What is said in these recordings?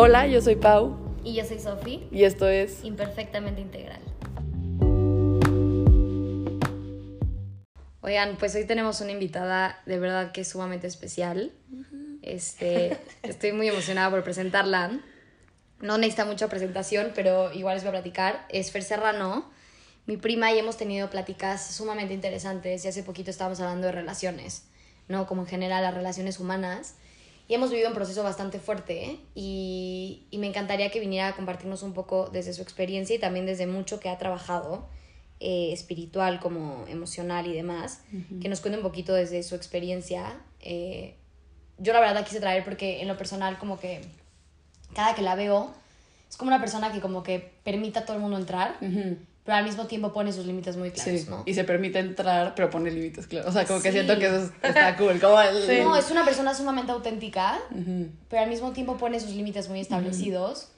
Hola, yo soy Pau Y yo soy Sofi, y esto es imperfectamente integral. Oigan, pues hoy tenemos una invitada de verdad que es sumamente especial. Este, estoy muy emocionada por presentarla. No necesita mucha presentación, pero igual les voy a platicar. Es Fer Serrano, mi prima, y hemos tenido pláticas sumamente interesantes. Y hace poquito estábamos hablando de relaciones, ¿no? Como en general las relaciones humanas. Y hemos vivido un proceso bastante fuerte ¿eh? y, y me encantaría que viniera a compartirnos un poco desde su experiencia y también desde mucho que ha trabajado, eh, espiritual como emocional y demás, que nos cuente un poquito desde su experiencia. Eh, yo la verdad la quise traer porque en lo personal como que cada que la veo es como una persona que como que permite a todo el mundo entrar, pero al mismo tiempo pone sus límites muy claros, Sí, ¿no? y se permite entrar, pero pone límites, claro. O sea, como que siento que eso es- está cool. Como el- No, es una persona sumamente auténtica, pero al mismo tiempo pone sus límites muy establecidos.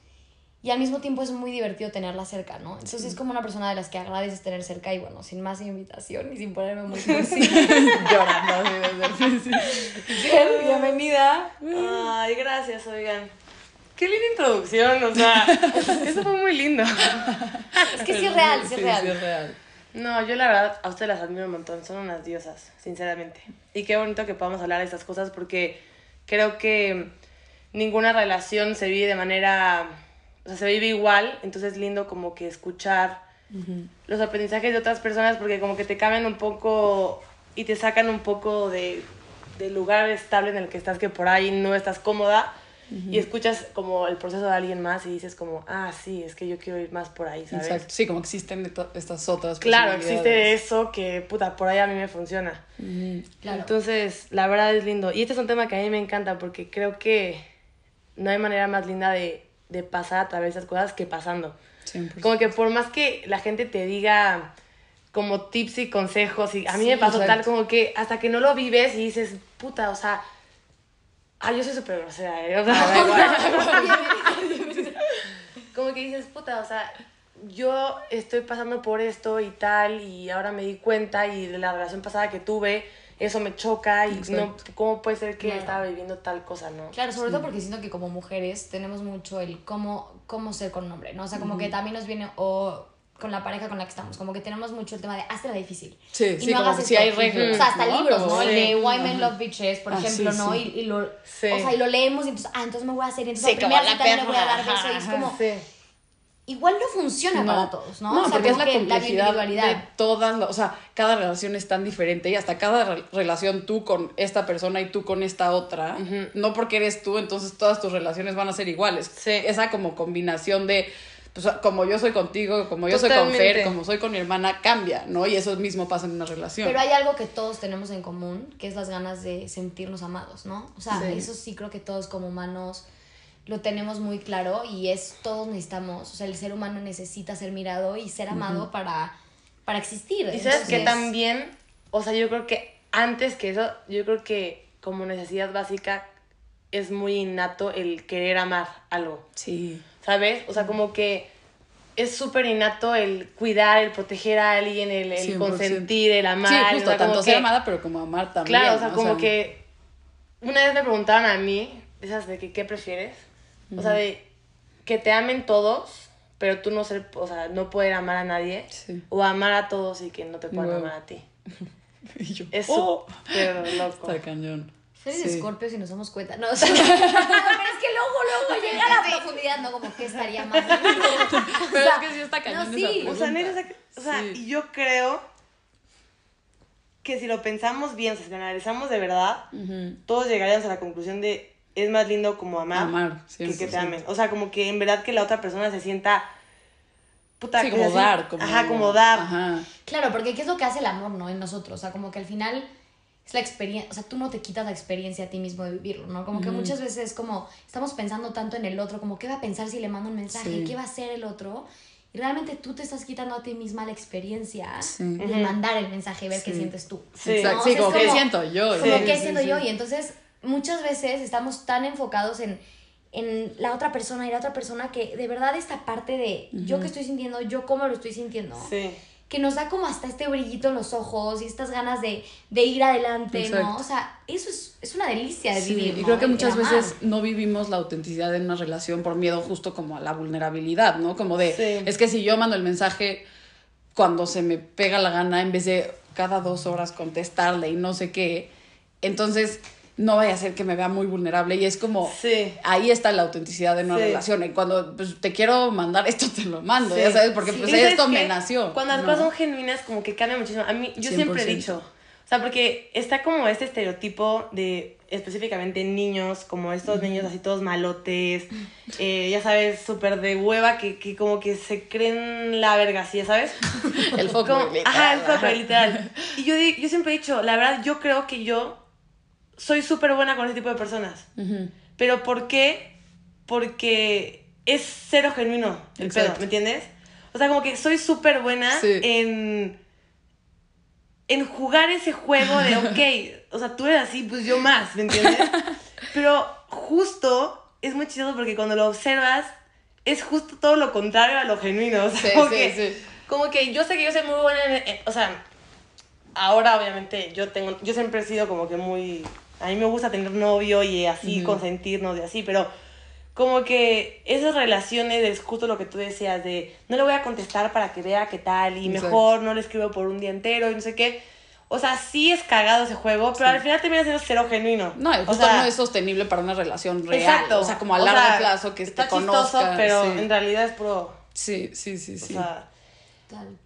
Y al mismo tiempo es muy divertido tenerla cerca, ¿no? Entonces es como una persona de las que agradeces tener cerca y bueno, sin más invitación y sin ponerme muy llorando bienvenida. Ay, gracias, oigan. Qué linda introducción, o sea, eso fue muy lindo. Es que sí es real, sí es real. Sí, es real. No, yo la verdad a ustedes las admiro un montón, son unas diosas, sinceramente. Y qué bonito que podamos hablar de estas cosas porque creo que ninguna relación se vive de manera, o sea, se vive igual, entonces es lindo como que escuchar los aprendizajes de otras personas porque como que te cambian un poco y te sacan un poco de, del lugar estable en el que estás, que por ahí no estás cómoda. Y escuchas como el proceso de alguien más y dices como, ah, sí, es que yo quiero ir más por ahí, ¿sabes? Exacto. Sí, como existen estas otras Claro, existe eso que, puta, por ahí a mí me funciona. Claro. Entonces, la verdad es lindo. Y este es un tema que a mí me encanta porque creo que no hay manera más linda de, de pasar a través de esas cosas que pasando. 100%. Como que por más que la gente te diga como tips y consejos, y a mí Sí, me pasó tal exacto. como que hasta que no lo vives y dices, puta, o sea, ah, yo soy súper grosera, ¿eh? O sea, como que dices, puta, o sea, yo estoy pasando por esto y tal, y ahora me di cuenta, y de la relación pasada que tuve, eso me choca, y no. ¿cómo puede ser que Claro. estaba viviendo tal cosa, no? Claro, sobre todo porque siento que como mujeres tenemos mucho el cómo, cómo ser con un hombre, ¿no? O sea, como que también nos viene, o con la pareja con la que estamos, como que tenemos mucho el tema de hazte la difícil. Sí, Y sí, no como hagas que sí esto. hay reglas, O sea, hasta ¿no? libros, ¿no? El de Sí. Why Men Love Bitches, por Ah, ejemplo, sí, ¿no? sí. Y, y lo, Sí. o sea, y lo leemos y entonces, ah, entonces me voy a hacer, y entonces Sí, la primera la cita le voy a dar beso, y es como, Sí. igual no funciona No. para todos, ¿no? No, o sea, porque es la complejidad individualidad. de todas, las- o sea, cada relación es tan diferente y hasta cada re- relación tú con esta persona y tú con esta otra, no porque eres tú, entonces todas tus relaciones van a ser iguales. Sí. Esa como combinación de, pues, como yo soy contigo, como yo soy con. Fer, como soy con mi hermana, cambia, ¿no? Y eso mismo pasa en una relación. Pero hay algo que todos tenemos en común, que es las ganas de sentirnos amados, ¿no? O sea, Sí. eso sí creo que todos como humanos lo tenemos muy claro y es todos necesitamos, o sea, el ser humano necesita ser mirado y ser amado para, para existir. Y sabes que también, o sea, yo creo que antes que eso, yo creo que como necesidad básica es muy innato el querer amar algo, Sí. ¿Sabes? O sea, como que es súper innato el cuidar, el proteger a alguien, el, el 100%. consentir, el amar. Sí, o justo, sea, como tanto que- ser amada, pero como amar también. Claro, o sea, ¿no? como que una vez me preguntaron a mí, esas de que qué prefieres, o sea, de que te amen todos, pero tú no ser, o sea, no poder amar a nadie, Sí. o amar a todos y que no te puedan amar a ti. Y yo, Es oh, súper loco. está cañón. Es Sí. Scorpio si nos damos cuenta. No, o sea, pero es que luego, luego llega a la profundidad, ¿no? Como que estaría más. Pero es que sí está cañón No, esa sí. O sea, neta, o sea, Sí. y yo creo que si lo pensamos bien, o sea, si lo analizamos de verdad, todos llegaríamos a la conclusión de es más lindo como amar, Amar, que que 100%. te amen. O sea, como que en verdad que la otra persona se sienta puta Sí, que como dar. Como, ajá, como dar. Ajá. Claro, porque ¿qué es lo que hace el amor, no? En nosotros. O sea, como que al final es la experiencia, o sea, tú no te quitas la experiencia a ti mismo de vivirlo, ¿no? Como que muchas veces como estamos pensando tanto en el otro, como qué va a pensar si le mando un mensaje, Sí. qué va a hacer el otro. Y realmente tú te estás quitando a ti misma la experiencia Sí. de mandar el mensaje y ver qué sientes tú. Sí. Exacto, ¿no? sí, como que siento yo. Como Sí, qué sí, siento sí. yo. Y entonces muchas veces estamos tan enfocados en, en la otra persona y la otra persona que de verdad esta parte de yo que estoy sintiendo, yo cómo lo estoy sintiendo Sí. Que nos da como hasta este brillito en los ojos y estas ganas de, de ir adelante, Exacto. ¿no? O sea, eso es, es una delicia de Sí, vivir. y creo que muchas veces no vivimos la autenticidad en una relación por miedo justo como a la vulnerabilidad, ¿no? Como de, Sí. es que si yo mando el mensaje cuando se me pega la gana en vez de cada dos horas contestarle y no sé qué, entonces no vaya a ser que me vea muy vulnerable y es como, Sí. ahí está la autenticidad de una Sí. relación. Y cuando pues, te quiero mandar esto, te lo mando, Sí. ya sabes, porque pues Y ¿sabes esto me nació. Cuando las ¿no? cosas son genuinas, como que cambia muchísimo. A mí, yo siempre he 100%. dicho, o sea, porque está como este estereotipo de específicamente niños, como estos niños así todos malotes, eh, ya sabes, súper de hueva, que, que como que se creen la verga, ¿sí? ya sabes? El foco, Como- literal, ajá, el foco, literal. Y yo, yo siempre he dicho, la verdad, yo creo que yo soy súper buena con ese tipo de personas. ¿Pero por qué? Porque es cero genuino el Exacto. pedo, ¿me entiendes? O sea, como que soy súper buena Sí. en, en jugar ese juego de, ok, o sea, tú eres así, pues yo más, ¿me entiendes? Pero justo es muy chistoso porque cuando lo observas es justo todo lo contrario a lo genuino. O sea, Sí, como, sí, que, como que yo sé que yo soy muy buena en, en- o sea, ahora obviamente yo tengo, yo siempre he sido como que muy, a mí me gusta tener novio y así, consentirnos y así, pero como que esas relaciones es justo lo que tú decías de no le voy a contestar para que vea qué tal y Exacto. mejor no le escribo por un día entero y no sé qué. O sea, sí es cagado ese juego, pero al final termina siendo cero genuino. No, y o justo sea, no es sostenible para una relación real. Exacto. O sea, como a O largo sea, plazo que está te conozca. chistoso, pero sí. en realidad es puro. Sí, sí, sí, sí. O sea,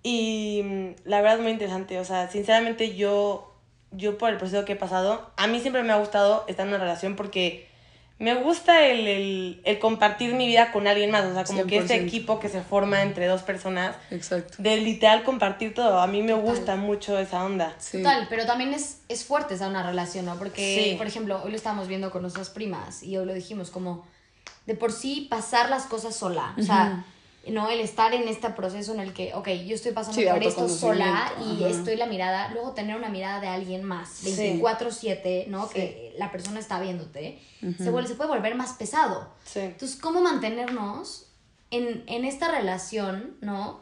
y mm, la verdad es muy interesante. O sea, sinceramente yo, yo por el proceso que he pasado, a mí siempre me ha gustado estar en una relación porque me gusta el, el, el compartir mi vida con alguien más. O sea, como que este 100%. equipo que se forma entre dos personas, Exacto. de literal compartir todo. A mí me gusta mucho esa onda. Sí. Total, pero también es, es fuerte esa una relación, ¿no? Porque, Sí. por ejemplo, hoy lo estábamos viendo con nuestras primas y hoy lo dijimos como de por sí pasar las cosas sola. O sea, ¿no? El estar en este proceso en el que, ok, yo estoy pasando Sí, por esto sola y ajá. estoy la mirada, luego tener una mirada de alguien más, Sí. 24-7, ¿no? Que la persona está viéndote, se, vuelve, se puede volver más pesado. Sí. Entonces, ¿cómo mantenernos en, en esta relación, ¿no?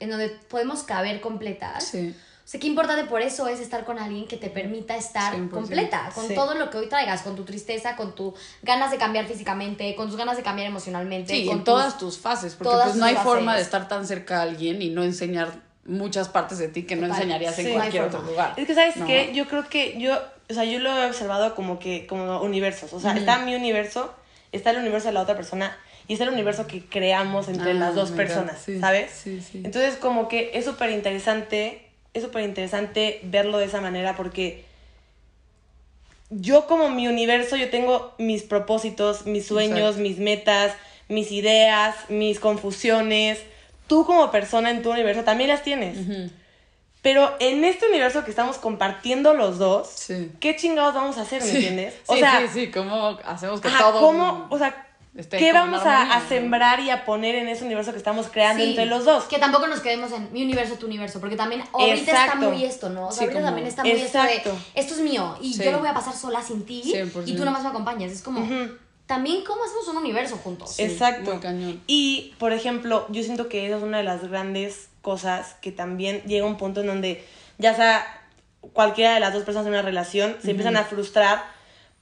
En donde podemos caber completas. Sí. O sea, qué importante por eso es estar con alguien que te permita estar 100%. completa, con Sí. todo lo que hoy traigas, con tu tristeza, con tus ganas de cambiar físicamente, con tus ganas de cambiar emocionalmente. Sí, con en tus- todas tus fases, porque pues no hay forma de estar tan cerca a alguien y no enseñar muchas partes de ti que no enseñarías en Sí, no cualquier otro lugar. Es que, ¿sabes ¿no? qué? Yo creo que yo, o sea, yo lo he observado como que, como universos. O sea, está mi universo, está el universo de la otra persona y está el universo que creamos entre Ah, las dos God, personas, sí, ¿sabes? sí, sí. Entonces, como que es súper interesante, es súper interesante verlo de esa manera porque yo como mi universo, yo tengo mis propósitos, mis sueños, Exacto. mis metas, mis ideas, mis confusiones. Tú como persona en tu universo también las tienes. Pero en este universo que estamos compartiendo los dos, Sí. ¿qué chingados vamos a hacer, me entiendes? Sí, sí, sí, cómo hacemos que ajá, todo ¿cómo, o sea, esté qué vamos a, a sembrar y a poner en ese universo que estamos creando Sí, entre los dos? Que tampoco nos quedemos en mi universo, tu universo, porque también ahorita está Exacto. muy esto, ¿no? O sea, Sí, ahorita como- también está muy esto Exacto. de esto es mío y Sí. yo lo voy a pasar sola sin ti 100%. y tú nomás me acompañas. Es como, también, ¿cómo hacemos un universo juntos? Exacto. muy cañón. Y, por ejemplo, yo siento que esa es una de las grandes cosas que también llega un punto en donde ya sea cualquiera de las dos personas en una relación se empiezan a frustrar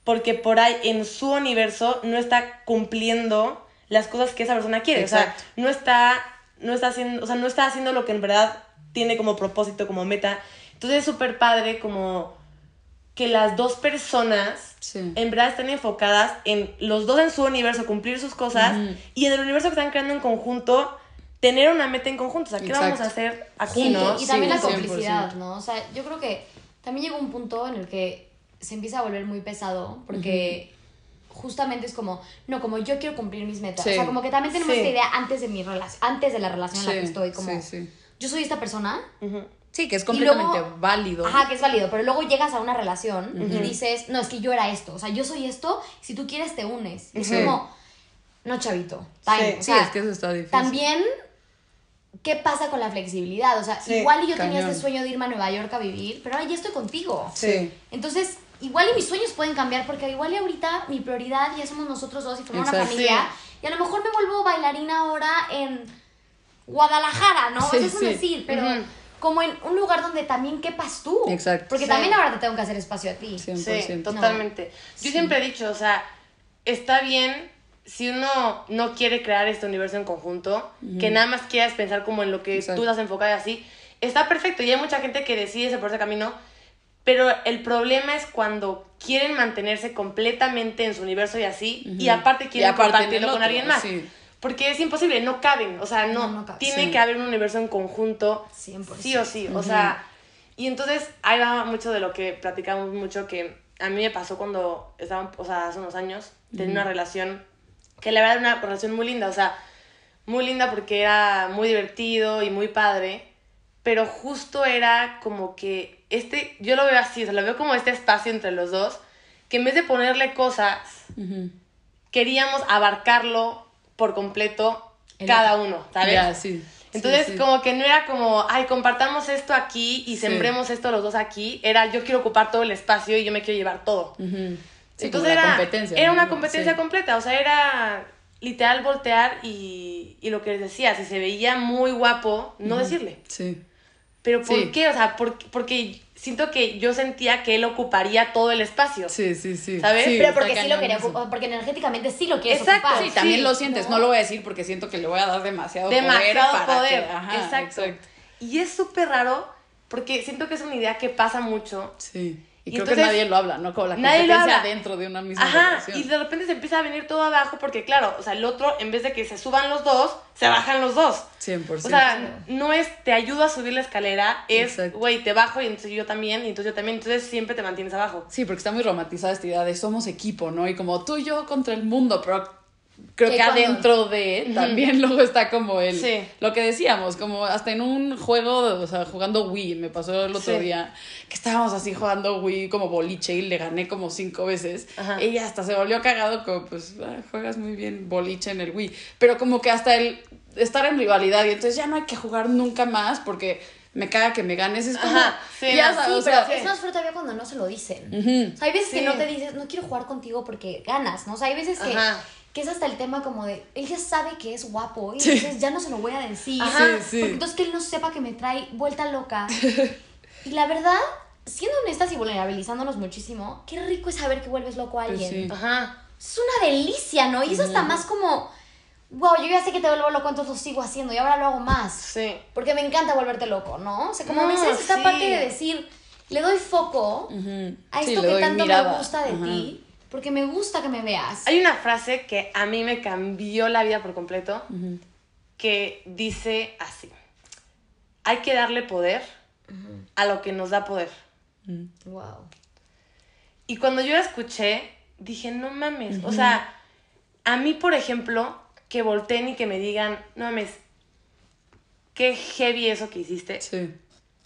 porque por ahí en su universo no está cumpliendo las cosas que esa persona quiere. O sea, no está, no está haciendo, o sea, no está haciendo lo que en verdad tiene como propósito, como meta. Entonces es súper padre como que las dos personas Sí. en verdad estén enfocadas en los dos en su universo, cumplir sus cosas, y en el universo que están creando en conjunto, tener una meta en conjunto. O sea, ¿qué Exacto. vamos a hacer aquí, Sí, no? y también Sí, la 100%. complicidad, ¿no? O sea, yo creo que también llega un punto en el que se empieza a volver muy pesado porque justamente es como, no, como yo quiero cumplir mis metas. Sí. O sea, como que también tenemos Sí. esta idea antes de mi relación, antes de la relación en la que estoy, como sí, sí. yo soy esta persona. Sí, que es completamente luego- válido. Ajá, que es válido, pero luego llegas a una relación y dices, no, es que yo era esto, o sea, yo soy esto, si tú quieres te unes. Es como, no, chavito, time. Sí. es que eso está difícil. también, ¿qué pasa con la flexibilidad? O sea, Sí, igual yo tenía este sueño de irme a Nueva York a vivir, pero ahora ya estoy contigo. Sí. Entonces, igual y mis sueños pueden cambiar, porque igual y ahorita mi prioridad ya somos nosotros dos y formar una familia. Y a lo mejor me vuelvo bailarina ahora en Guadalajara, ¿no? Sí, Eso es un sí. decir, pero... Ujú. como en un lugar donde también quepas tú. Exacto. Porque Sí. también ahora te tengo que hacer espacio a ti. 100%. Sí, totalmente. Yo siempre he dicho, o sea, está bien si uno no quiere crear este universo en conjunto, que nada más quieras pensar como en lo que Exacto. tú estás enfocada y así, está perfecto. Y hay mucha gente que decide ese por ese camino, pero el problema es cuando quieren mantenerse completamente en su universo y así, y aparte quieren Y aparte en compartirlo con alguien más. sí. Porque es imposible, no caben, o sea, no, No, no cabe. tiene Sí. que haber un universo en conjunto, 100%. sí o sí, o sea, y entonces ahí va mucho de lo que platicamos mucho que a mí me pasó cuando estaba, o sea, hace unos años, tenía una relación que la verdad era una relación muy linda, o sea, muy linda porque era muy divertido y muy padre, pero justo era como que este, yo lo veo así, o sea, lo veo como este espacio entre los dos, que en vez de ponerle cosas, queríamos abarcarlo por completo El cada uno, ¿sabes? Ya, sí. Entonces, Sí, sí. como que no era como, ay, compartamos esto aquí y Sí. sembremos esto los dos aquí. Era, yo quiero ocupar todo el espacio y yo me quiero llevar todo. Ujú. Sí, Entonces era, competencia. era ¿no? una competencia completa. O sea, era literal voltear y, y lo que les decía, si se veía muy guapo, no decirle. Sí. Pero ¿por qué? O sea, por- porque siento que yo sentía que él ocuparía todo el espacio. Sí, sí, sí. ¿Sabes? Sí, Pero porque sí lo quería ocupar, porque energéticamente sí lo quieres Exacto, ocupar. Sí, también Sí, lo sientes. No. ¿no? lo voy a decir porque siento que le voy a dar demasiado, poder. demasiado para poder. que- ajá, exacto. Y es súper raro porque siento que es una idea que pasa mucho. Sí. Y, Y creo entonces, que nadie lo habla, ¿no? Como la nadie lo competencia dentro de una misma Ajá, relación. y de repente se empieza a venir todo abajo porque, claro, o sea, el otro, en vez de que se suban los dos, se bajan los dos. 100%. O sea, no es te ayudo a subir la escalera, es, güey, te bajo y entonces yo también, y entonces yo también, entonces siempre te mantienes abajo. Sí, porque está muy romantizada esta idea de somos equipo, ¿no? Y como tú y yo contra el mundo, pero creo Que cuando- adentro de también luego está como el Sí. lo que decíamos, como hasta en un juego, o sea, jugando Wii, me pasó el otro Sí. día que estábamos así jugando Wii como boliche y le gané como cinco veces. Ajá. Ella hasta se volvió cagado como pues ah, juegas muy bien boliche en el Wii, pero como que hasta el estar en rivalidad y entonces ya no hay que jugar nunca más porque me caga que me ganes es como Ajá, sí, ya sabes, Sí, o sea, pero es más fuerte todavía cuando no se lo dicen. Ujú. O sea, hay veces Sí. que no te dices, no quiero jugar contigo porque ganas, ¿no? O sea, hay veces Ajá. que es hasta el tema como de, él ya sabe que es guapo y entonces ya no se lo voy a decir. Ajá. Sí, sí. Porque entonces que él no sepa que me trae vuelta loca. y la verdad, siendo honestas y vulnerabilizándonos muchísimo, qué rico es saber que vuelves loco a Pues alguien. sí. Ajá. Es una delicia, ¿no? Y eso está más como, wow, yo ya sé que te vuelvo loco, entonces lo sigo haciendo y ahora lo hago más. Sí. Porque me encanta volverte loco, ¿no? O sea, como No, me dices esta sí. parte de decir, le doy foco a esto que tanto mirada. me gusta de ti, porque me gusta que me veas. Hay una frase que a mí me cambió la vida por completo, que dice así, hay que darle poder a lo que nos da poder. Wow. Y cuando yo la escuché, dije, no mames. O sea, a mí, por ejemplo, que volteen y que me digan, no mames, qué heavy eso que hiciste, Sí,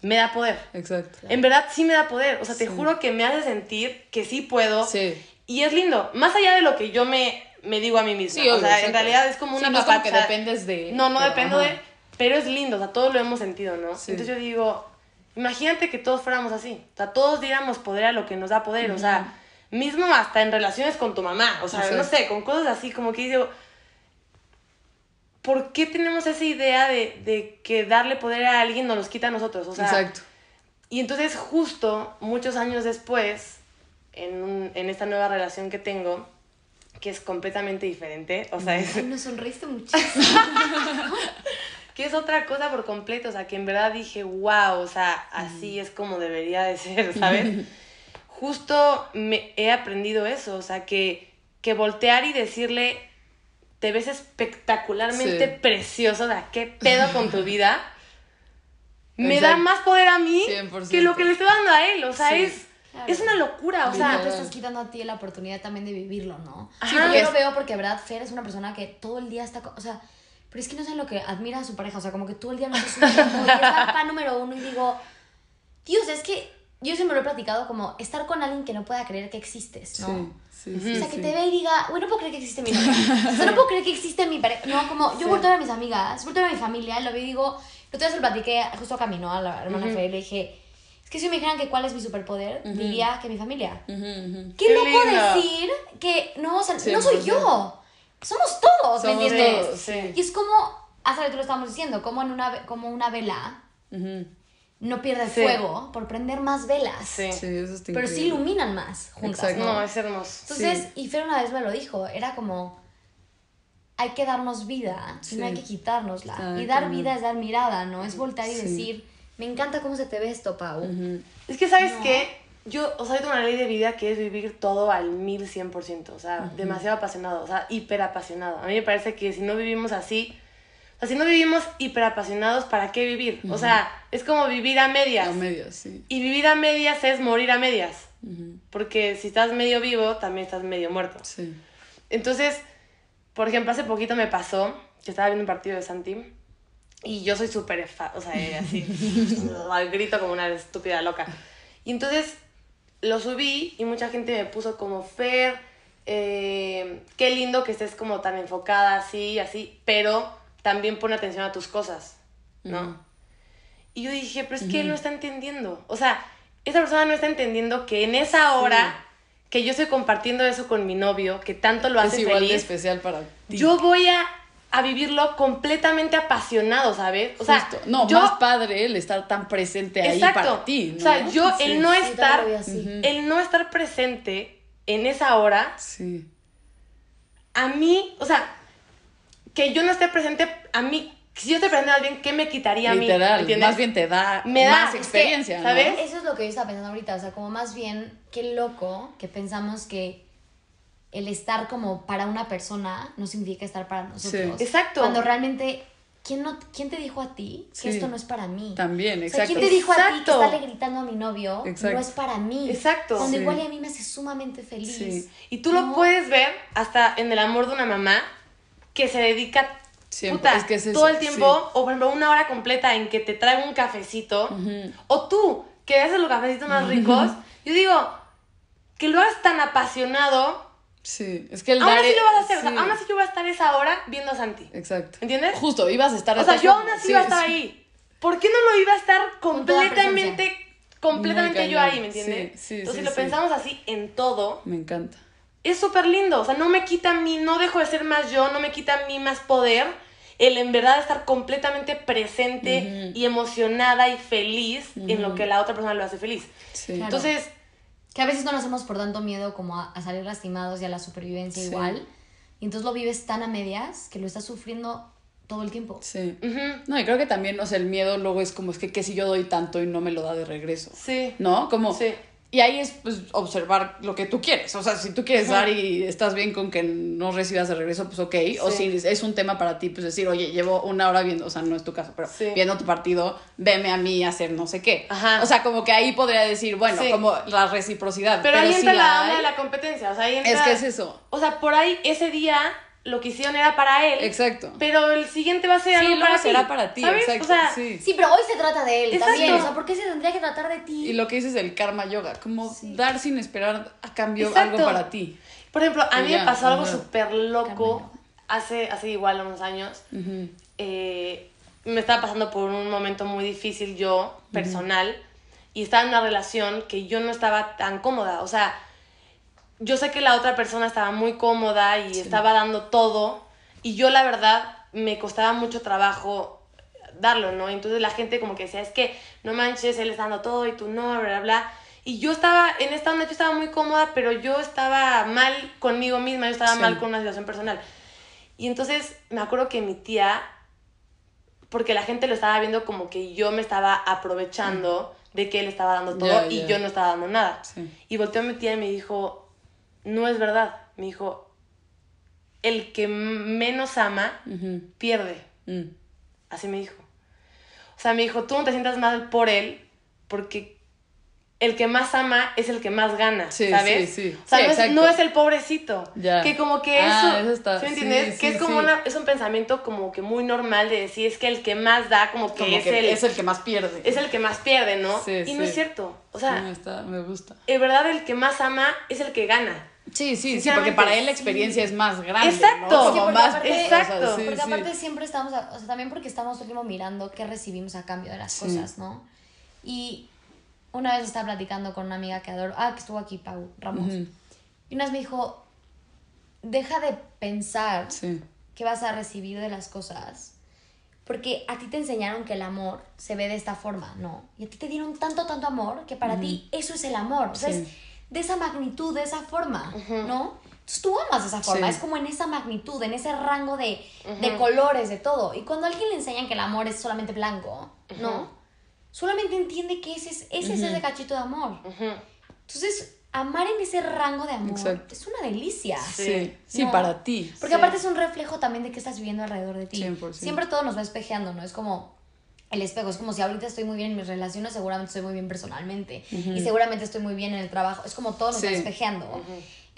me da poder. exacto. En verdad sí me da poder. O sea, te Sí. juro que me hace sentir que sí puedo. Sí. Y es lindo. Más allá de lo que yo me, me digo a mí misma. Sí, o sea, en realidad es como Sí, una no es como que dependes de- No, no pero, dependo ajá. de. Pero es lindo. O sea, todos lo hemos sentido, ¿no? Sí. Entonces yo digo, imagínate que todos fuéramos así. O sea, todos diéramos poder a lo que nos da poder. O sea, mismo hasta en relaciones con tu mamá. O sea, no sé, con cosas así como que digo. ¿Por qué tenemos esa idea de, de que darle poder a alguien nos los quita a nosotros? O sea, Exacto. y entonces justo muchos años después, en, un- en esta nueva relación que tengo, que es completamente diferente, o sea, es, Ay, nos sonreíste muchísimo. que es otra cosa por completo, o sea, que en verdad dije, wow, o sea, así es como debería de ser, ¿sabes? Justo me he aprendido eso, o sea, que, que voltear y decirle, te ves espectacularmente Sí. precioso, o sea, ¿qué pedo con tu vida? Me Exacto. da más poder a mí 100%. que lo que le estoy dando a él, o sea, Sí. es, Claro. es una locura, o sea, te estás quitando a ti la oportunidad también de vivirlo, ¿no? Ajá. Sí, yo lo veo porque, verdad, Fer es una persona que todo el día está... O sea, pero es que no sé lo que admira a su pareja. O sea, como que todo el día no se sube y es la fan número uno y digo... Dios, es que yo siempre lo he platicado como estar con alguien que no pueda creer que existes, ¿no? Sí, sí, sí. o sea, que sí. te ve y diga, güey, no puedo creer que existe mi novia. O sea, no puedo creer que existe mi pareja. No, como yo vuelto a ver a mis amigas, vuelto a ver a mi familia, lo veo y digo, día se lo platiqué justo Camino, a la hermana Fe, y le dije, es que si me dijeran que cuál es mi superpoder, diría que mi familia. Ujú, ujú. Qué, Qué loco lindo. decir que no, o sea, Sí, no soy yo. Somos todos, ¿me entiendes? todos, sí. Y es como, hace rato lo estábamos diciendo, como en una, como una vela, no pierde Sí. fuego por prender más velas. Sí. Sí, eso está Pero sí iluminan más juntas, Exacto. ¿no? No, es hermoso. Entonces, y Fer una vez me lo dijo, era como, hay que darnos vida no hay que quitárnosla. Y dar vida es dar mirada, ¿no? Es voltear y Sí. decir, me encanta cómo se te ve esto, Pau. Es que, ¿sabes qué? Yo, o sea, tengo una ley de vida que es vivir todo al mil cien por ciento. O sea, demasiado apasionado, o sea, hiper apasionado. A mí me parece que si no vivimos así, o sea, si no vivimos hiper apasionados, ¿para qué vivir? O sea, es como vivir a medias. A medias, sí. Y vivir a medias es morir a medias. Porque si estás medio vivo, también estás medio muerto. Sí. Entonces, por ejemplo, hace poquito me pasó que estaba viendo un partido de Santi y yo soy súper, o sea, eh, así, al grito como una estúpida loca. Y entonces lo subí y mucha gente me puso como, Fer, eh, qué lindo que estés como tan enfocada así, así, pero también pone atención a tus cosas, ¿no? Y yo dije, pero es que él no está entendiendo. O sea, esa persona no está entendiendo que en esa hora que yo estoy compartiendo eso con mi novio, que tanto lo Es hace igual de feliz, especial para ti. yo voy a, a vivirlo completamente apasionado, ¿sabes? O sea, Justo. no, yo, más padre el estar tan presente ahí exacto. para ti, ¿no? O sea, yo, Sí. el no Sí, estar, el no estar presente en esa hora, Sí. a mí, o sea, que yo no esté presente, a mí, si yo estoy presente más bien, ¿qué me quitaría a mí? Literal, ¿Entiendes? más bien te da Me da, más es que, experiencia, ¿no? ¿sabes? Eso es lo que yo estaba pensando ahorita, o sea, como más bien, qué loco que pensamos que el estar como para una persona no significa estar para nosotros. Sí. Exacto. Cuando realmente, ¿quién, no, ¿quién te dijo a ti que Sí. esto no es para mí? También, O sea, exacto. ¿quién te dijo a ti que Exacto. estarle gritando a mi novio Exacto. no es para mí? Exacto. Cuando Sí. igual y a mí me hace sumamente feliz. Sí. Y tú lo No. puedes ver hasta en el amor de una mamá que se dedica Siempre, puta, es que es todo el tiempo, o por ejemplo una hora completa en que te traiga un cafecito, o tú, que haces los cafecitos más ricos, yo digo, que lo hagas tan apasionado, Sí, es que el aún dar así lo vas a hacer, o sea, sí. aún así yo voy a estar esa hora viendo a Santi, Exacto. ¿entiendes? Justo, ibas a estar O sea, yo aún así sí, iba a estar sí. ahí. ¿Por qué no lo iba a estar completamente, completamente yo ahí, ¿me entiendes? Sí, sí, Entonces, sí, si lo sí. pensamos así en todo, Me encanta. es súper lindo. O sea, no me quita a mí, no dejo de ser más yo, no me quita a mí más poder. El en verdad estar completamente presente y emocionada y feliz en lo que la otra persona lo hace feliz. Sí. Claro. Entonces, Que a veces no lo hacemos por tanto miedo como a, a salir lastimados y a la supervivencia Sí. igual. Y entonces lo vives tan a medias que lo estás sufriendo todo el tiempo. Sí. No, y creo que también, o sea, el miedo luego es como, es que, que si yo doy tanto y no me lo da de regreso. sí. ¿No? Como... Sí. Y ahí es, pues, observar lo que tú quieres. O sea, si tú quieres dar y estás bien con que no recibas de regreso, pues ok. O si es un tema para ti, pues decir, oye, llevo una hora viendo, o sea, no es tu caso, pero Sí. viendo tu partido, veme a mí hacer no sé qué. Ajá. O sea, como que ahí podría decir, bueno, Sí. como la reciprocidad. Pero, ahí si entra la, onda hay, de la competencia. O sea, ahí entra, Es que es eso. O sea, por ahí ese día lo que hicieron era para él. Exacto. Pero el siguiente va a ser Sí, algo luego para será ti. para ti, ¿sabes? exacto. O sea, sí. Sí, pero hoy se trata de él Exacto. también. O sea, ¿por qué se tendría que tratar de ti? Y lo que dices del karma yoga, como dar sin esperar a cambio Exacto. algo para ti. Por ejemplo, a mí ya, me pasó algo súper loco hace, hace igual unos años. Eh, me estaba pasando por un momento muy difícil yo, personal, y estaba en una relación que yo no estaba tan cómoda. O sea, yo sé que la otra persona estaba muy cómoda y estaba dando todo, y yo la verdad me costaba mucho trabajo darlo, ¿no? Entonces la gente como que decía, es que no manches, él está dando todo y tú no, bla, bla, bla. Y yo estaba, en esta onda yo estaba muy cómoda, pero yo estaba mal conmigo misma, yo estaba Sí. mal con una situación personal. Y entonces me acuerdo que mi tía, porque la gente lo estaba viendo como que yo me estaba aprovechando de que él estaba dando todo y yo no estaba dando nada. Sí. Y volteó a mi tía y me dijo, no es verdad. Me dijo, el que menos ama, pierde. Mm. Así me dijo. O sea, me dijo, tú no te sientas mal por él, porque el que más ama es el que más gana, Sí, ¿sabes? sí, sí. O sea, no, es, no es el pobrecito. Ya. Que como que Ah, eso, eso está- ¿sí me entiendes? que es como una, es un pensamiento como que muy normal de decir, es que el que más da, como que, Como es, que el, es el que más pierde. es el que más pierde, ¿no? Sí, y no es cierto. O sea, está, me gusta. en verdad el que más ama es el que gana. Sí, sí, sí, porque para él la experiencia es más grande. Exacto. ¿no? Sí, porque más aparte- Exacto. sí, porque sí. aparte siempre estamos, a- o sea, también porque estamos tiempo mirando qué recibimos a cambio de las Sí. cosas, ¿no? Y una vez estaba platicando con una amiga que adoro, ah, que estuvo aquí, Pau Ramos, Ujú. y una vez me dijo, deja de pensar Sí. qué vas a recibir de las cosas, porque a ti te enseñaron que el amor se ve de esta forma, ¿no? Y a ti te dieron tanto, tanto amor que para ti eso es el amor. O sea, Sí. es de esa magnitud, de esa forma, ¿no? Entonces tú amas de esa forma, Sí. es como en esa magnitud, en ese rango de, de colores, de todo. Y cuando a alguien le enseñan que el amor es solamente blanco, ¿no? Solamente entiende que ese es, ese, es ese cachito de amor. Entonces, amar en ese rango de amor Exacto. es una delicia. Sí, sí, para ti. Porque Sí. aparte es un reflejo también de qué estás viviendo alrededor de ti. 100%. Siempre todo nos va espejeando, ¿no? Es como el espejo. Es como si ahorita estoy muy bien en mis relaciones, seguramente estoy muy bien personalmente. Y seguramente estoy muy bien en el trabajo. Es como todo nos Sí. espejeando.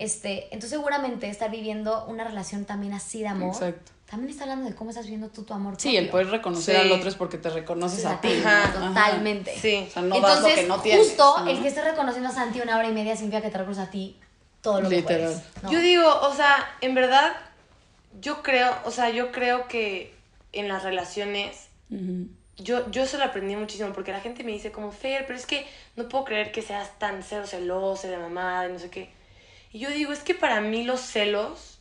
este, entonces seguramente estar viviendo una relación también así de amor. Exacto. También está hablando de cómo estás viviendo tú tu amor. Sí, el poder reconocer Sí. al otro es porque te reconoces a ti. Ajá. Totalmente. Sí. O sea, no das Entonces, lo que no tienes. justo ¿no? el que esté reconociendo a Santi una hora y media significa que te reconoce a ti todo lo que Literal. puedes. ¿no? Yo digo, o sea, en verdad, yo creo, o sea, yo creo que en las relaciones. Yo, yo se lo aprendí muchísimo porque la gente me dice como, Fer, pero es que no puedo creer que seas tan cero celoso de mamá y no sé qué. Y yo digo, es que para mí los celos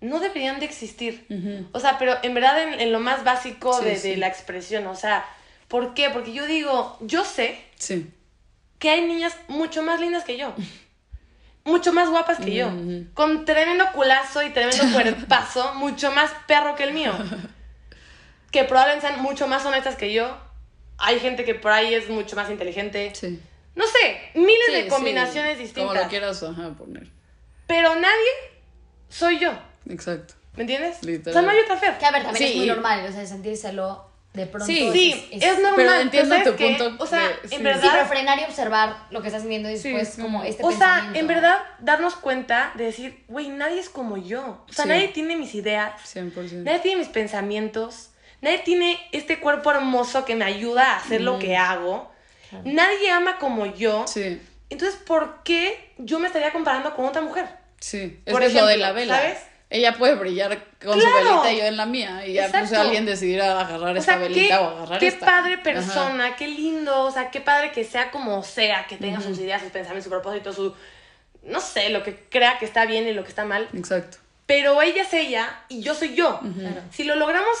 no deberían de existir. O sea, pero en verdad en, en lo más básico Sí, de, sí. de la expresión, o sea, ¿por qué? Porque yo digo, yo sé Sí. que hay niñas mucho más lindas que yo. Mucho más guapas que yo. Ujú. Con tremendo culazo y tremendo cuerpazo, mucho más perro que el mío. Que probablemente sean mucho más honestas que yo. Hay gente que por ahí es mucho más inteligente. Sí. No sé, miles Sí, de sí. combinaciones Como distintas. lo quieras ajá, poner. Pero nadie soy yo. Exacto. ¿Me entiendes? Literal. O sea, no hay otra Fer. Que a ver, también es Sí. muy normal, o sea, sentírselo de pronto. Sí. Sí, es, normal. Pero entiendo ¿sabes tu qué? punto O sea, de- en sí. verdad. Sí, pero frenar y observar lo que estás sintiendo y Sí, después sí. como este O sea, en verdad, darnos cuenta de decir, güey, nadie es como yo. O sea, Sí. nadie tiene mis ideas. 100%. Nadie tiene mis pensamientos. Nadie tiene este cuerpo hermoso que me ayuda a hacer lo que hago. Nadie ama como yo. Sí, Entonces, ¿por qué yo me estaría comparando con otra mujer? sí. Es Por es lo de ejemplo, la vela. ¿sabes? Ella puede brillar con su Claro. velita y yo en la mía. Y ya pues alguien decidirá agarrar O esta sea, velita qué, o agarrar qué esta. padre Ajá. persona, qué lindo, o sea, qué padre que sea como sea, que tenga sus ideas, sus pensamientos, su propósito, su... No sé, lo que crea que está bien y lo que está mal. Exacto. Pero ella es ella y yo soy yo. Si lo logramos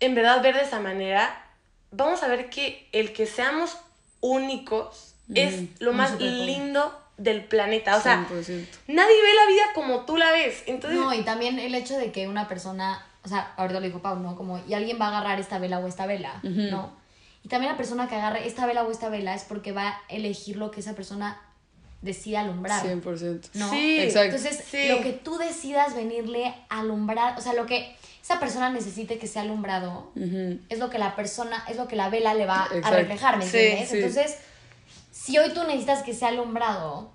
en verdad ver de esa manera, vamos a ver que el que seamos únicos es lo más lindo del planeta. O sea, 100%. nadie ve la vida como tú la ves. Entonces, No, y también el hecho de que una persona, o sea, ahorita lo dijo Pau, ¿no? Como, y alguien va a agarrar esta vela o esta vela, ¿no? Y también la persona que agarre esta vela o esta vela es porque va a elegir lo que esa persona decida alumbrar. 100%. ¿no? Sí, Exacto. Entonces, Sí. lo que tú decidas venirle a alumbrar, o sea, lo que esa persona necesite que sea alumbrado, Ujú. es lo que la persona, es lo que la vela le va a Exacto. reflejar, ¿me Sí, entiendes? sí. Entonces, si hoy tú necesitas que sea alumbrado,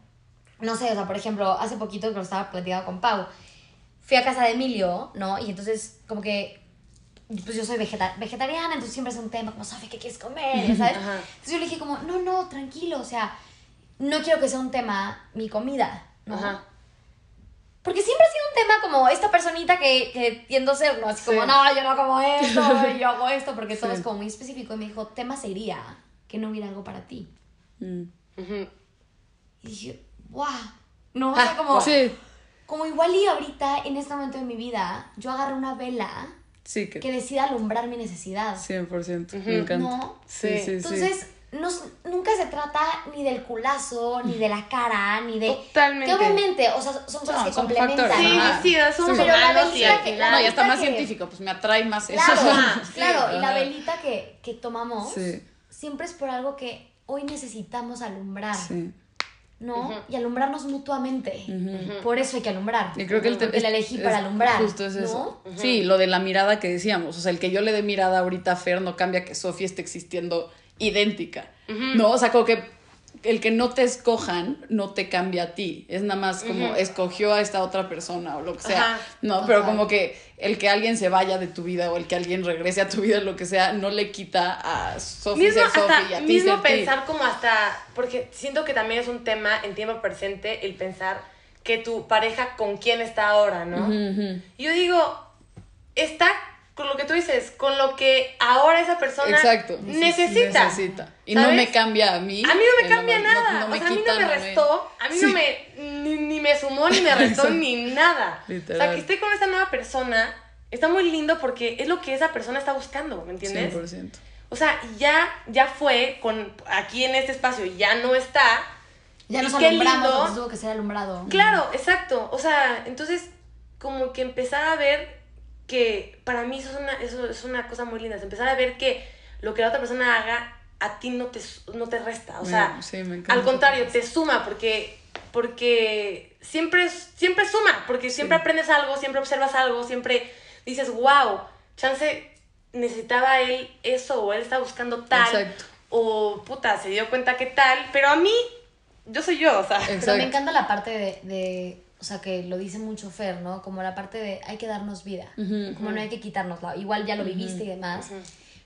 no sé, o sea, por ejemplo, hace poquito que lo estaba platicando con Pau, fui a casa de Emilio, ¿no? Y entonces, como que, pues yo soy vegeta- vegetariana, entonces siempre es un tema como, Sofía, ¿qué quieres comer? ¿Sabes? Ajá. Entonces yo le dije como, no, no, tranquilo, o sea, no quiero que sea un tema mi comida, ¿no? Ajá. Porque siempre ha sido un tema como esta personita que, que tiendo a ser, ¿no? Así como, no, yo no como esto, yo hago esto, porque todo Sí. es como muy específico. Y me dijo, tema sería que no hubiera algo para ti. Mm. Y dije, wow. No, o sea, como, Sí, como igual y ahorita, en este momento de mi vida, yo agarré una vela sí que, que decida alumbrar mi necesidad. 100%. Ujú. Me encanta. ¿No? Sí, Sí. sí, sí. Entonces, no nunca se trata ni del culazo, ni de la cara, ni de... Totalmente. Que obviamente, o sea, son cosas No, que son complementan. factores, Sí, sí, Sí. Pero la velita que- no, ya está más que- científico, pues me atrae más eso. Sí, claro, y la velita que, que tomamos Sí. siempre es por algo que hoy necesitamos alumbrar, Sí. ¿no? Y alumbrarnos mutuamente. Por eso hay que alumbrar. Y creo que el tema la elegí para alumbrar. Justo es ¿no? eso. Sí, lo de la mirada que decíamos. O sea, el que yo le dé mirada ahorita a Fer no cambia que Sofía esté existiendo idéntica. ¿No? O sea, como que el que no te escojan no te cambia a ti. Es nada más como escogió a esta otra persona o lo que sea. Ajá. No, pero como que el que alguien se vaya de tu vida o el que alguien regrese a tu vida, lo que sea, no le quita a Sofía mismo, ser Sofía y a ti mismo ser pensar como hasta, porque siento que también es un tema en tiempo presente el pensar que tu pareja con quién está ahora, ¿no? Yo digo, está con lo que tú dices, con lo que ahora esa persona Exacto. necesita. Necesita. Y no me cambia a mí. A mí no eh, me cambia no- nada. no me o sea, a mí quita, no me restó, a mí Sí. no me ni, ni me sumó ni me restó ni nada. O sea, Literal. que esté con esta nueva persona está muy lindo porque es lo que esa persona está buscando, ¿me entiendes? 100%. O sea, ya, ya fue con aquí en este espacio, ya no está. Ya Y nos qué alumbramos tuvo que ser alumbrado. Claro, exacto. O sea, entonces, como que empezar a ver que para mí eso es una, eso es una cosa muy linda. es Empezar a ver que lo que la otra persona haga a ti no te, no te resta. O sea, sí, me encanta al contrario, te suma porque, porque siempre, siempre suma, porque siempre aprendes algo, siempre observas algo, siempre dices, wow, chance necesitaba él eso o él está buscando tal. Exacto. O puta, se dio cuenta que tal, pero a mí, yo soy yo, o sea. Pero me encanta la parte de, de, o sea, que lo dice mucho Fer, ¿no? Como la parte de hay que darnos vida, como no hay que quitárnosla. Igual ya lo viviste y demás.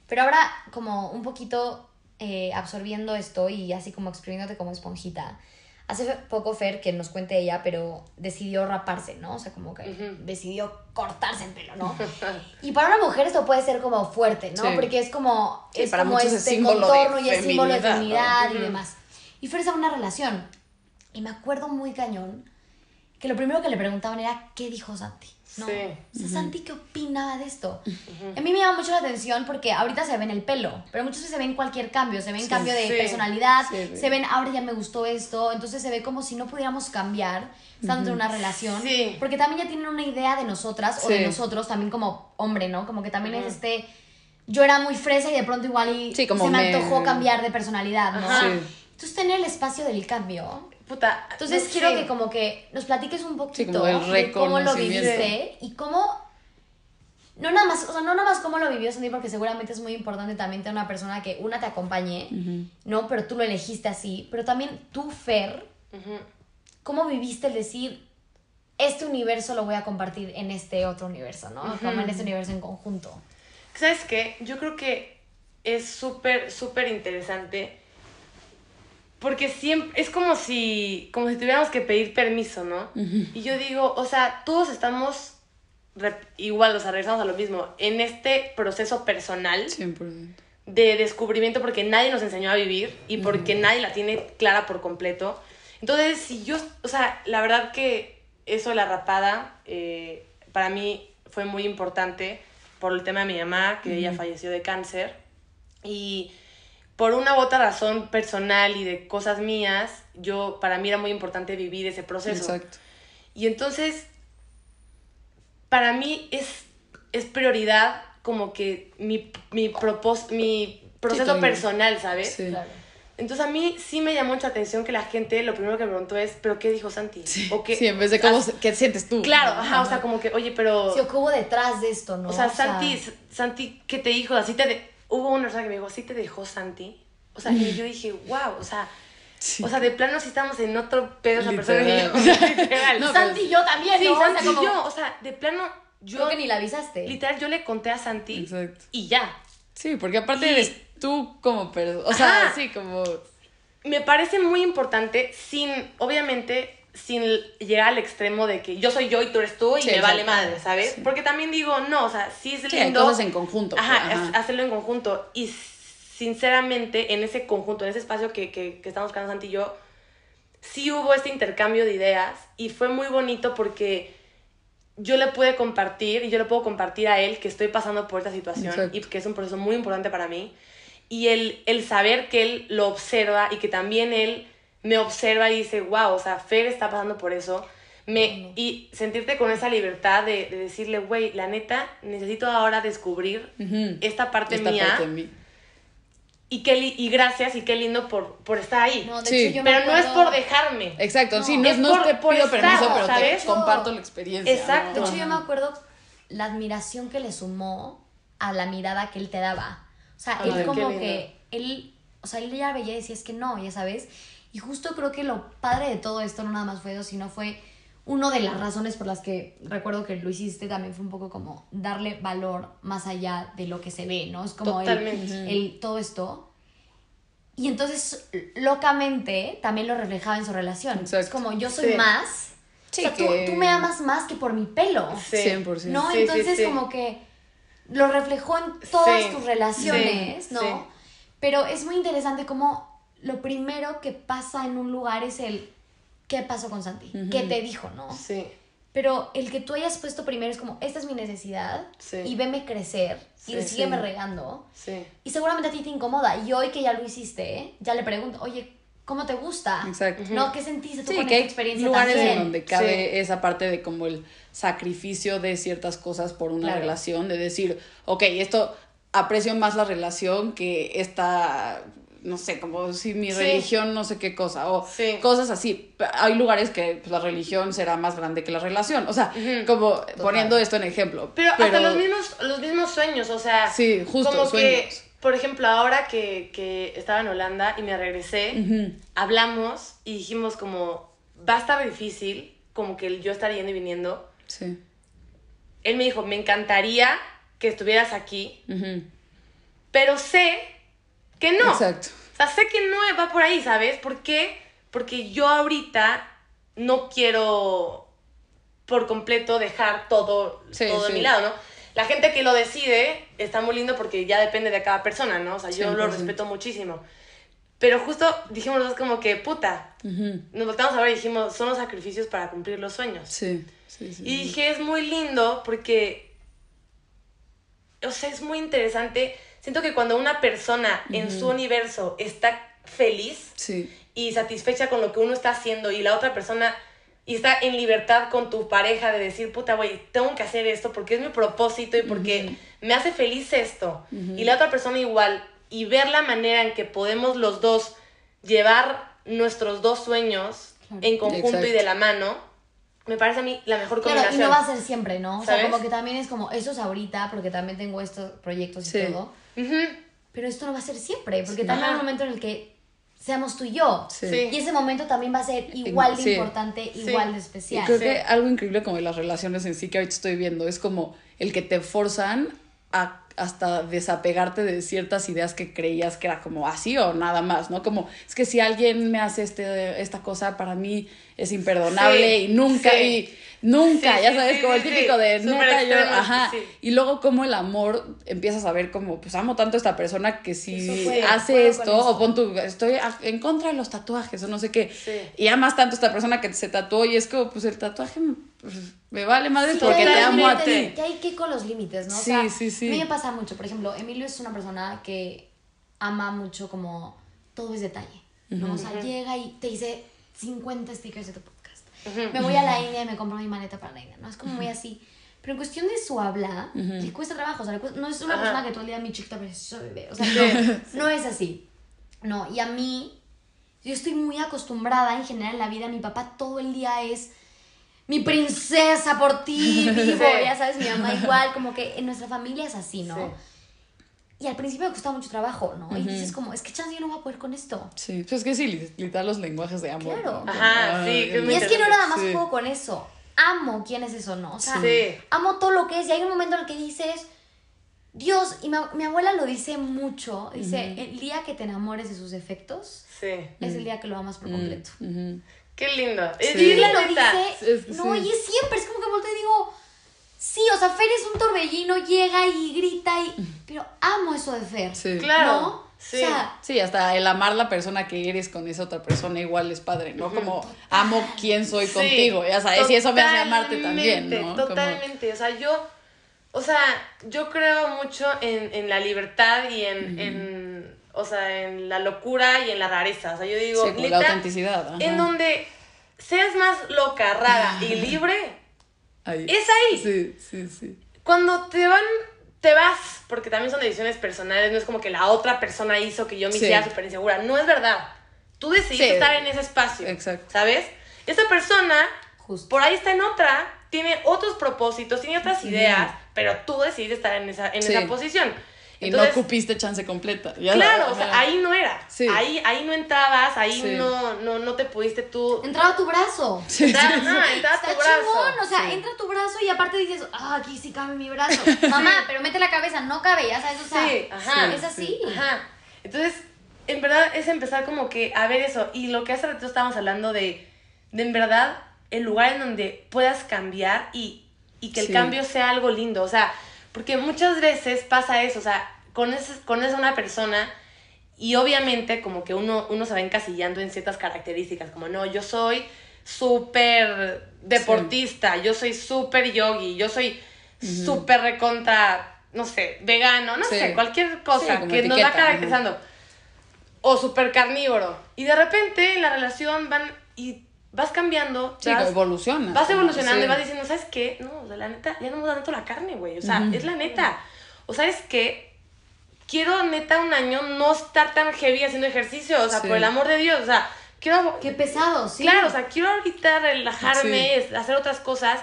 Pero ahora, como un poquito eh, absorbiendo esto y así como exprimiéndote como esponjita. Hace poco Fer, que nos cuente ella, pero decidió raparse, ¿no? O sea, como que decidió cortarse el pelo, ¿no? y para una mujer esto puede ser como fuerte, ¿no? Sí. Porque es como, Sí, es para como es este de contorno y es símbolo de feminidad, feminidad y demás. Y Fer estaba en una relación. Y me acuerdo muy cañón que lo primero que le preguntaban era, ¿qué dijo Santi? ¿No? Sí. O sea, Santi, ¿qué opinaba de esto? A mí me llama mucho la atención porque ahorita se ve en el pelo, pero muchas veces se ve en cualquier cambio, se ve en cambio de sí. personalidad, Sí, sí. se ven, ahora ya me gustó esto, entonces se ve como si no pudiéramos cambiar estando en una relación, Sí. porque también ya tienen una idea de nosotras o de Sí. nosotros también como hombre, ¿no? Como que también es este... Yo era muy fresa y de pronto igual y Sí, como se me me- antojó cambiar de personalidad, ¿no? Sí. Entonces tener el espacio del cambio Puta. entonces no quiero sé. que como que nos platiques un poquito como de cómo lo viviste y cómo no nada más, o sea, no nada más cómo lo vivió Sandy porque seguramente es muy importante también tener una persona que una te acompañe, ¿no? Pero tú lo elegiste así, pero también tú Fer, cómo viviste el decir este universo lo voy a compartir en este otro universo, ¿no? Como en este universo en conjunto. ¿Sabes qué? Yo creo que es súper, súper interesante. Porque siempre, es como si, como si tuviéramos que pedir permiso, ¿no? Y yo digo, o sea, todos estamos igual, o sea, regresamos a lo mismo, en este proceso personal 100%. de descubrimiento porque nadie nos enseñó a vivir y porque nadie la tiene clara por completo. Entonces, si yo, o sea, la verdad que eso de la rapada eh, para mí fue muy importante por el tema de mi mamá, que ella falleció de cáncer. Y por una u otra razón personal y de cosas mías, yo, para mí era muy importante vivir ese proceso. Exacto. Y entonces, para mí es, es prioridad como que mi, mi, propós- mi proceso personal, ¿sabes? Sí. Claro. Entonces a mí sí me llamó mucha atención que la gente lo primero que me preguntó es, ¿pero qué dijo Santi? O qué, Sí, en vez de cómo, qué sientes tú. Claro, ajá, o sea, como que, oye, pero... Sí, o qué hubo detrás de esto, ¿no? o sea, Santi, Santi, ¿qué te dijo? Así te de- Hubo una persona que me dijo, ¿así te dejó Santi? O sea, y yo dije, wow, o sea... Sí. O sea, de plano sí estamos en otro pedo esa persona. Literal. y yo, literal. No, Santi y yo también, sí, ¿no? O sea, Santi como- yo, o sea, de plano, yo... Creo que ni la avisaste. Literal, yo le conté a Santi Exacto. y ya. Sí, porque aparte Y- eres tú como persona. O sea, Ajá. sí, como. Me parece muy importante, sin, obviamente, sin llegar al extremo de que yo soy yo y tú eres tú y Sí, me vale madre, ¿sabes? Porque también digo, no, o sea, sí es Sí, hay lindo. cosas en conjunto, Ajá, pues, ajá. hacerlo en conjunto. Y sinceramente, en ese conjunto, en ese espacio que, que, que estamos buscando Santi y yo, sí hubo este intercambio de ideas y fue muy bonito porque yo le pude compartir y yo le puedo compartir a él que estoy pasando por esta situación Exacto. y que es un proceso muy importante para mí. Y el, el saber que él lo observa y que también él me observa y dice, wow, o sea, Fer está pasando por eso. Me, y sentirte con esa libertad de, de decirle, güey, la neta, necesito ahora descubrir Ujú. esta parte esta mía. parte de mí. Y, qué y gracias y qué lindo por, por estar ahí. No, de Sí. hecho, yo pero no es por dejarme. Exacto, No, sí, no, es no por- te por pido estar, permiso, pero ¿sabes? te comparto la experiencia. Exacto. ¿no? De hecho, yo me acuerdo la admiración que le sumó a la mirada que él te daba. O sea, Ay, él como que, él, o sea, él ya veía y decía, es que no, ya sabes. Y justo creo que lo padre de todo esto no nada más fue eso, sino fue una de las razones por las que recuerdo que lo hiciste también fue un poco como darle valor más allá de lo que se ve, ¿no? Es como el- todo esto. Y entonces, locamente, también lo reflejaba en su relación. Es como, yo soy Sí. más. Sí, o sea, tú- que- tú, me amas más que por mi pelo. Sí. 100%. ¿No? Sí, sí, Entonces sí. como que lo reflejó en todas Sí, tus relaciones, sí, ¿no? sí. Pero es muy interesante cómo lo primero que pasa en un lugar es el ¿qué pasó con Santi? ¿Qué te dijo, no? Sí. Pero el que tú hayas puesto primero es como, esta es mi necesidad Sí. y veme crecer y Sí, sígueme sí. regando. Sí. Y seguramente a ti te incomoda. Y hoy que ya lo hiciste, ya le pregunto, oye, ¿cómo te gusta? Exacto. ¿No? ¿Qué sentiste tú Sí, con que esta experiencia lugares también? en donde cabe esa parte de como el sacrificio de ciertas cosas por una Claro. relación, de decir, ok, esto aprecio más la relación que esta, no sé, como si mi Sí. religión no sé qué cosa, o Sí. cosas así. Hay lugares que pues, la religión será más grande que la relación, o sea, como poniendo esto en ejemplo. Pero, hasta los mismos, los mismos sueños, o sea. Sí, justo, Como que, por ejemplo, ahora que, que estaba en Holanda y me regresé, hablamos y dijimos como, va a estar difícil, como que yo estar yendo y viniendo. Sí. Él me dijo, me encantaría que estuvieras aquí, pero sé que no. Exacto. O sea, sé que no va por ahí, ¿sabes? ¿Por qué? Porque yo ahorita no quiero por completo dejar todo, Sí, todo de mi lado, ¿no? La gente que lo decide está muy lindo porque ya depende de cada persona, ¿no? O sea, yo lo 100%. respeto muchísimo. Pero justo dijimos los dos como que, puta, nos volteamos a ver y dijimos, son los sacrificios para cumplir los sueños. Sí, sí, sí. Y dije, es muy lindo porque, o sea, es muy interesante. Siento que cuando una persona en su universo está feliz Sí. y satisfecha con lo que uno está haciendo y la otra persona y está en libertad con tu pareja de decir, puta, güey, tengo que hacer esto porque es mi propósito y porque me hace feliz esto. Y la otra persona igual. Y ver la manera en que podemos los dos llevar nuestros dos sueños en conjunto y de la mano, me parece a mí la mejor Claro, y combinación. no va a ser siempre, ¿no? O sea, ¿Sabes? como que también es como, eso es ahorita, porque también tengo estos proyectos y Sí. todo. Ujú. Pero esto no va a ser siempre, porque también hay un momento en el que seamos tú y yo. Sí. Y ese momento también va a ser igual de Sí. importante, igual de Y especial. creo Sí. que algo increíble como de las relaciones en sí que ahorita estoy viendo es como el que te forzan a hasta desapegarte de ciertas ideas que creías que era como así o nada más, ¿no? Como es que si alguien me hace este, esta cosa para mí es imperdonable Sí, y nunca, sí. y nunca, Sí, ya sabes, como el típico de nunca yo, ajá. Y luego como el amor empiezas a ver como, pues amo tanto a esta persona que si fue, hace esto, o pon tu, estoy a- en contra de los tatuajes o no sé qué. Y amas tanto a esta persona que se tatuó y es como, pues el tatuaje pues, me vale madre Sí, porque que te amo a ti. Que hay que ir con los límites, ¿no? O Sí, sea, sí, sí. A mí me pasa mucho. Por ejemplo, Emilio es una persona que ama mucho como todo es detalle, ¿no? O sea, llega y te dice 50 stickers de tu podcast. Me voy a la India y me compro mi maleta para la India, ¿no? Es como muy así. Pero en cuestión de su habla, le cuesta trabajo. O sea, cuesta- no es una persona que todo el día mi chiquita preciosa bebé. O sea, no, no es así. No, y a mí, yo estoy muy acostumbrada en general en la vida. Mi papá todo el día es mi princesa por ti, vivo, Sí. ya sabes, mi mamá igual, como que en nuestra familia es así, ¿no? Sí. Y al principio me costaba mucho trabajo, ¿no? Y dices como, es que chance yo no voy a poder con esto. Sí, pues es que sí, li- literal los lenguajes de amor. Claro. ¿no? Ajá, sí, Ay, Y es que no nada más Sí. juego con eso. Amo quién es eso, ¿no? O sea, Sí. amo todo lo que es. Y hay un momento en el que dices, Dios, y mi, mi abuela lo dice mucho, dice, el día que te enamores de sus efectos, Sí. es el día que lo amas por completo. Qué lindo. Sí. Y ella lo dice, Es no, y es siempre, es como que volteo y digo, sí, o sea, Fer es un torbellino, llega y grita, y, pero amo eso de Fer. Sí. Claro. ¿No? Sí. O sea, Sí, hasta el amar la persona que eres con esa otra persona igual es padre, ¿no? Como amo quién soy Sí, contigo, ya sabes, y eso me hace amarte también, totalmente, ¿no? Como- Totalmente, o sea, yo, o sea, yo creo mucho en, en la libertad y en, en, o sea, en la locura y en la rareza, o sea, yo digo, Sí, como la autenticidad, ajá. en donde seas más loca, rara y libre, Ahí. es ahí. Sí, sí, sí. cuando te van, te vas, porque también son decisiones personales, no es como que la otra persona hizo que yo me Sí. hiciera súper insegura, no es verdad. Tú decidiste Sí. estar en ese espacio, Exacto. ¿sabes? Esa persona, Justo. por ahí está en otra, tiene otros propósitos, tiene otras ideas, pero tú decidiste estar en esa, en Sí. esa posición. Y Entonces, no ocupiste chance completa. ya Claro, o sea, ajá. ahí no era. Sí. Ahí, ahí no entrabas, ahí Sí. no, no, no te pudiste tú... entraba tu brazo. Entrar, ajá, entrar a Está tu brazo. chingón, o sea, Sí. entra tu brazo y aparte dices, ah, aquí sí cabe mi brazo. Mamá, pero mete la cabeza, no cabe, ya sabes, o sea, Sí, ajá. es así. Ajá. Entonces, en verdad es empezar como que a ver eso. Y lo que hace rato estábamos hablando de, de en verdad, el lugar en donde puedas cambiar y, y que el Sí. cambio sea algo lindo. O sea, porque muchas veces pasa eso. O sea, conoces, conoces a una persona y obviamente como que uno, uno se va encasillando en ciertas características. Como, no, yo soy súper deportista, yo soy súper yogi, yo soy súper recontra, no sé, vegano, no Sí. sé, cualquier cosa que nos va caracterizando. O súper carnívoro. Y de repente en la relación van y vas cambiando. Sí, vas- evolucionas. Vas evolucionando Sí. y vas diciendo, ¿sabes qué? No, o sea, la neta, ya no me da tanto la carne, güey. O sea, es la neta. O sabes qué? Quiero neta un año no estar tan heavy haciendo ejercicio. O sea, Sí. por el amor de Dios. O sea, quiero. Qué pesado, sí. Claro, o sea, quiero ahorita relajarme, Sí. es- hacer otras cosas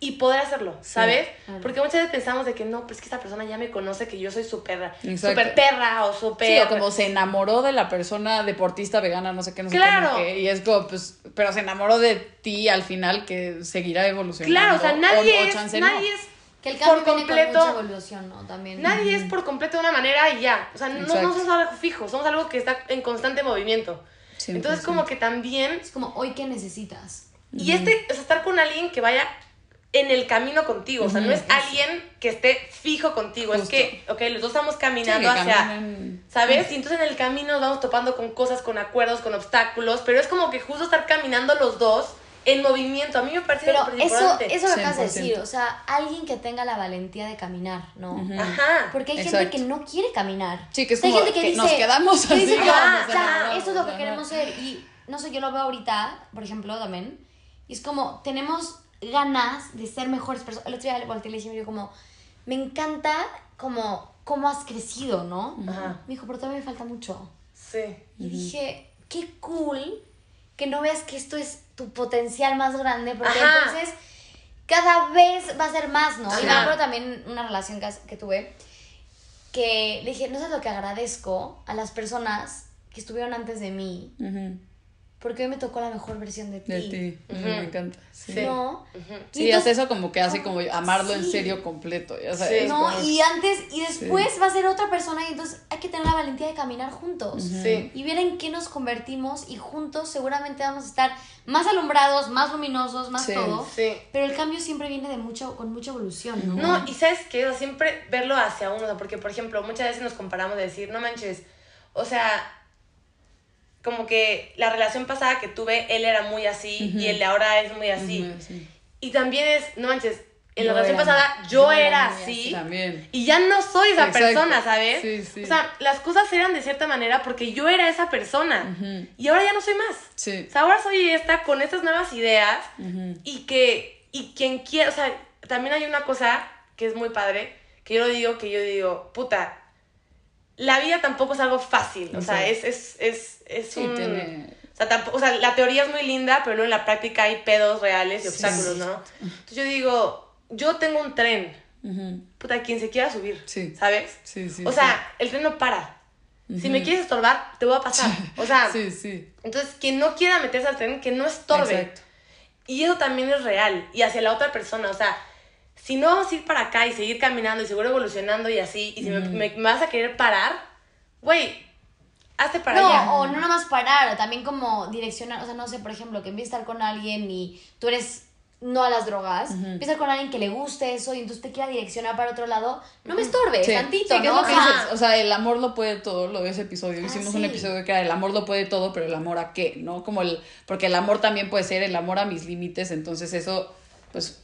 y poder hacerlo, ¿sabes? Claro. Porque muchas veces pensamos de que no, pues es que esta persona ya me conoce, que yo soy súper súper perra o súper... Sí, o como se enamoró de la persona deportista vegana, no sé qué, no sé qué, no qué, y es como, pues, pero se enamoró de ti al final que seguirá evolucionando. Claro, o sea, nadie o es, chance no. nadie es Que el cambio por completo, con mucha evolución, ¿no? También. nadie es por completo de una manera y ya. O sea, no, no somos algo fijo, somos algo que está en constante movimiento. Sí, Entonces, sí. como que también Es como, ¿hoy qué necesitas? Y este, o sea, estar con alguien que vaya en el camino contigo. O sea, no es alguien que esté fijo contigo. Justo. Es que, ok, los dos estamos Sí, caminando que hacia. caminen- ¿Sabes? Y entonces en el camino nos vamos topando con cosas, con acuerdos, con obstáculos. Pero es como que justo estar caminando los dos en movimiento. A mí me parece Pero eso, importante. eso que acabas de 100%. decir, o sea, alguien que tenga la valentía de caminar, ¿no? Ajá. Porque hay Exacto. gente que no quiere caminar. Sí, que es O sea, hay como gente que que dice, nos quedamos que dice, así, ya, vamos, eso es lo que queremos ser. Y no sé, yo lo veo ahorita, por ejemplo, también. Y es como, tenemos ganas de ser mejores personas. El otro día le volteé y le dije, yo como, me encanta como cómo has crecido, ¿no? Ajá. Me dijo, pero todavía me falta mucho. Sí. Y dije, qué cool que no veas que esto es tu potencial más grande, porque Ajá. entonces cada vez va a ser más, ¿no? Y me acuerdo también una relación que, que tuve, que le dije, no sé lo que agradezco a las personas que estuvieron antes de mí, porque hoy me tocó la mejor versión de ti. De ti. Me encanta. Sí, Sí. ¿No? Sí, Y hace eso como que hace como amarlo en Sí. serio completo. Ya Sí. sabes, No, como- y antes y después va a ser otra persona y entonces hay que tener la valentía de caminar juntos. Sí. Y ver en qué nos convertimos y juntos seguramente vamos a estar más alumbrados, más luminosos, más Sí. todo. Sí. Pero el cambio siempre viene de mucho, con mucha evolución, ¿no? No, y sabes qué, o sea, siempre verlo hacia uno, porque por ejemplo, muchas veces nos comparamos de decir, no manches, o sea, como que la relación pasada que tuve, él era muy así y el de ahora es muy así. Sí. Y también es, no manches, en Yo la relación era- pasada yo, era así. así también. Y ya no soy esa Exacto. persona, ¿sabes? Sí, sí. O sea, las cosas eran de cierta manera porque yo era esa persona. Y ahora ya no soy más. Sí. O sea, ahora soy esta con estas nuevas ideas y que, y quien quiera, o sea, también hay una cosa que es muy padre, que yo lo digo, que yo digo, puta, la vida tampoco es algo fácil, o sea, es, es, es, es Sí, un... tiene- O sea, tampoco, o sea, la teoría es muy linda, pero luego en la práctica hay pedos reales y obstáculos, ¿no? Entonces yo digo, yo tengo un tren, Ujú. puta, quien se quiera subir, Sí. ¿sabes? Sí, sí, o sea, el tren no para. Si me quieres estorbar, te voy a pasar. O sea, Sí, sí. entonces quien no quiera meterse al tren, que no estorbe. Exacto. Y eso también es real. Y hacia la otra persona. O sea, si no vamos a ir para acá y seguir caminando y seguir evolucionando y así, y si me, me- me vas a querer parar, güey, hazte para no, allá. o no nada más parar, también como direccionar, o sea, no sé, por ejemplo, que empieces a estar con alguien y tú eres no a las drogas, empieza a estar con alguien que le guste eso y entonces te quiera direccionar para otro lado, no me estorbes Sí. tantito, Sí, que es ¿no? lo que O sea, dices. O sea, el amor lo puede todo, lo de ese episodio. Ah, Hicimos sí. un episodio que era el amor lo puede todo, pero el amor a qué, ¿no? Como el. Porque el amor también puede ser el amor a mis límites, entonces eso, pues.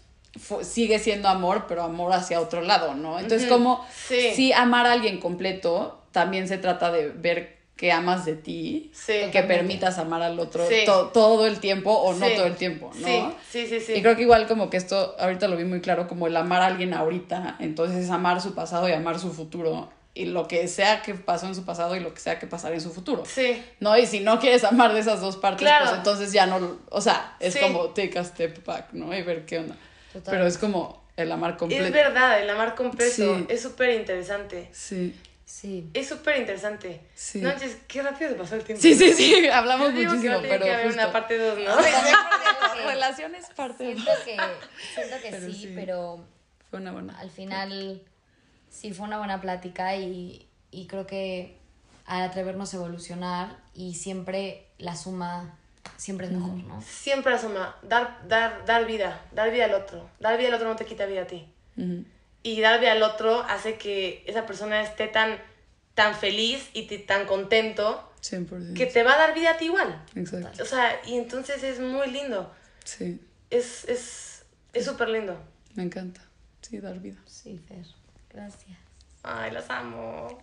Sigue siendo amor, pero amor hacia otro lado, ¿no? Entonces, como Sí. si amar a alguien completo, también se trata de ver que amas de ti, Sí. que permitas amar al otro Sí. to- todo el tiempo o no todo el tiempo, ¿no? Sí, sí, sí. Y creo que igual como que esto, ahorita lo vi muy claro, como el amar a alguien ahorita, entonces es amar su pasado y amar su futuro, y lo que sea que pasó en su pasado y lo que sea que pasará en su futuro. Sí. ¿No? Y si no quieres amar de esas dos partes, Claro. pues entonces ya no, o sea, es como take a step back, ¿no? Y ver qué onda. Total. Pero es como el amar completo. Es verdad, el amar completo Sí. es súper interesante. Sí, Sí. Es súper interesante. Sí. No qué rápido se pasó el tiempo. sí, sí, sí, hablamos Yo digo muchísimo, pero que haber justo. una parte 2, ¿no? Relaciones parte de... Siento que, siento que Pero sí, sí. pero Fue una buena. al final sí fue una buena plática y, y creo que al atrevernos a evolucionar y siempre la suma siempre es mejor, ¿no? Siempre asoma, dar, dar, dar vida, dar vida al otro. Dar vida al otro no te quita vida a ti. Y dar vida al otro hace que esa persona esté tan, tan feliz y tan contento 100%. que te va a dar vida a ti igual. Exacto. O sea, y entonces es muy lindo. Sí, Es es es súper lindo. me encanta. Sí, dar vida. Sí, Fer. Gracias. Ay, las amo.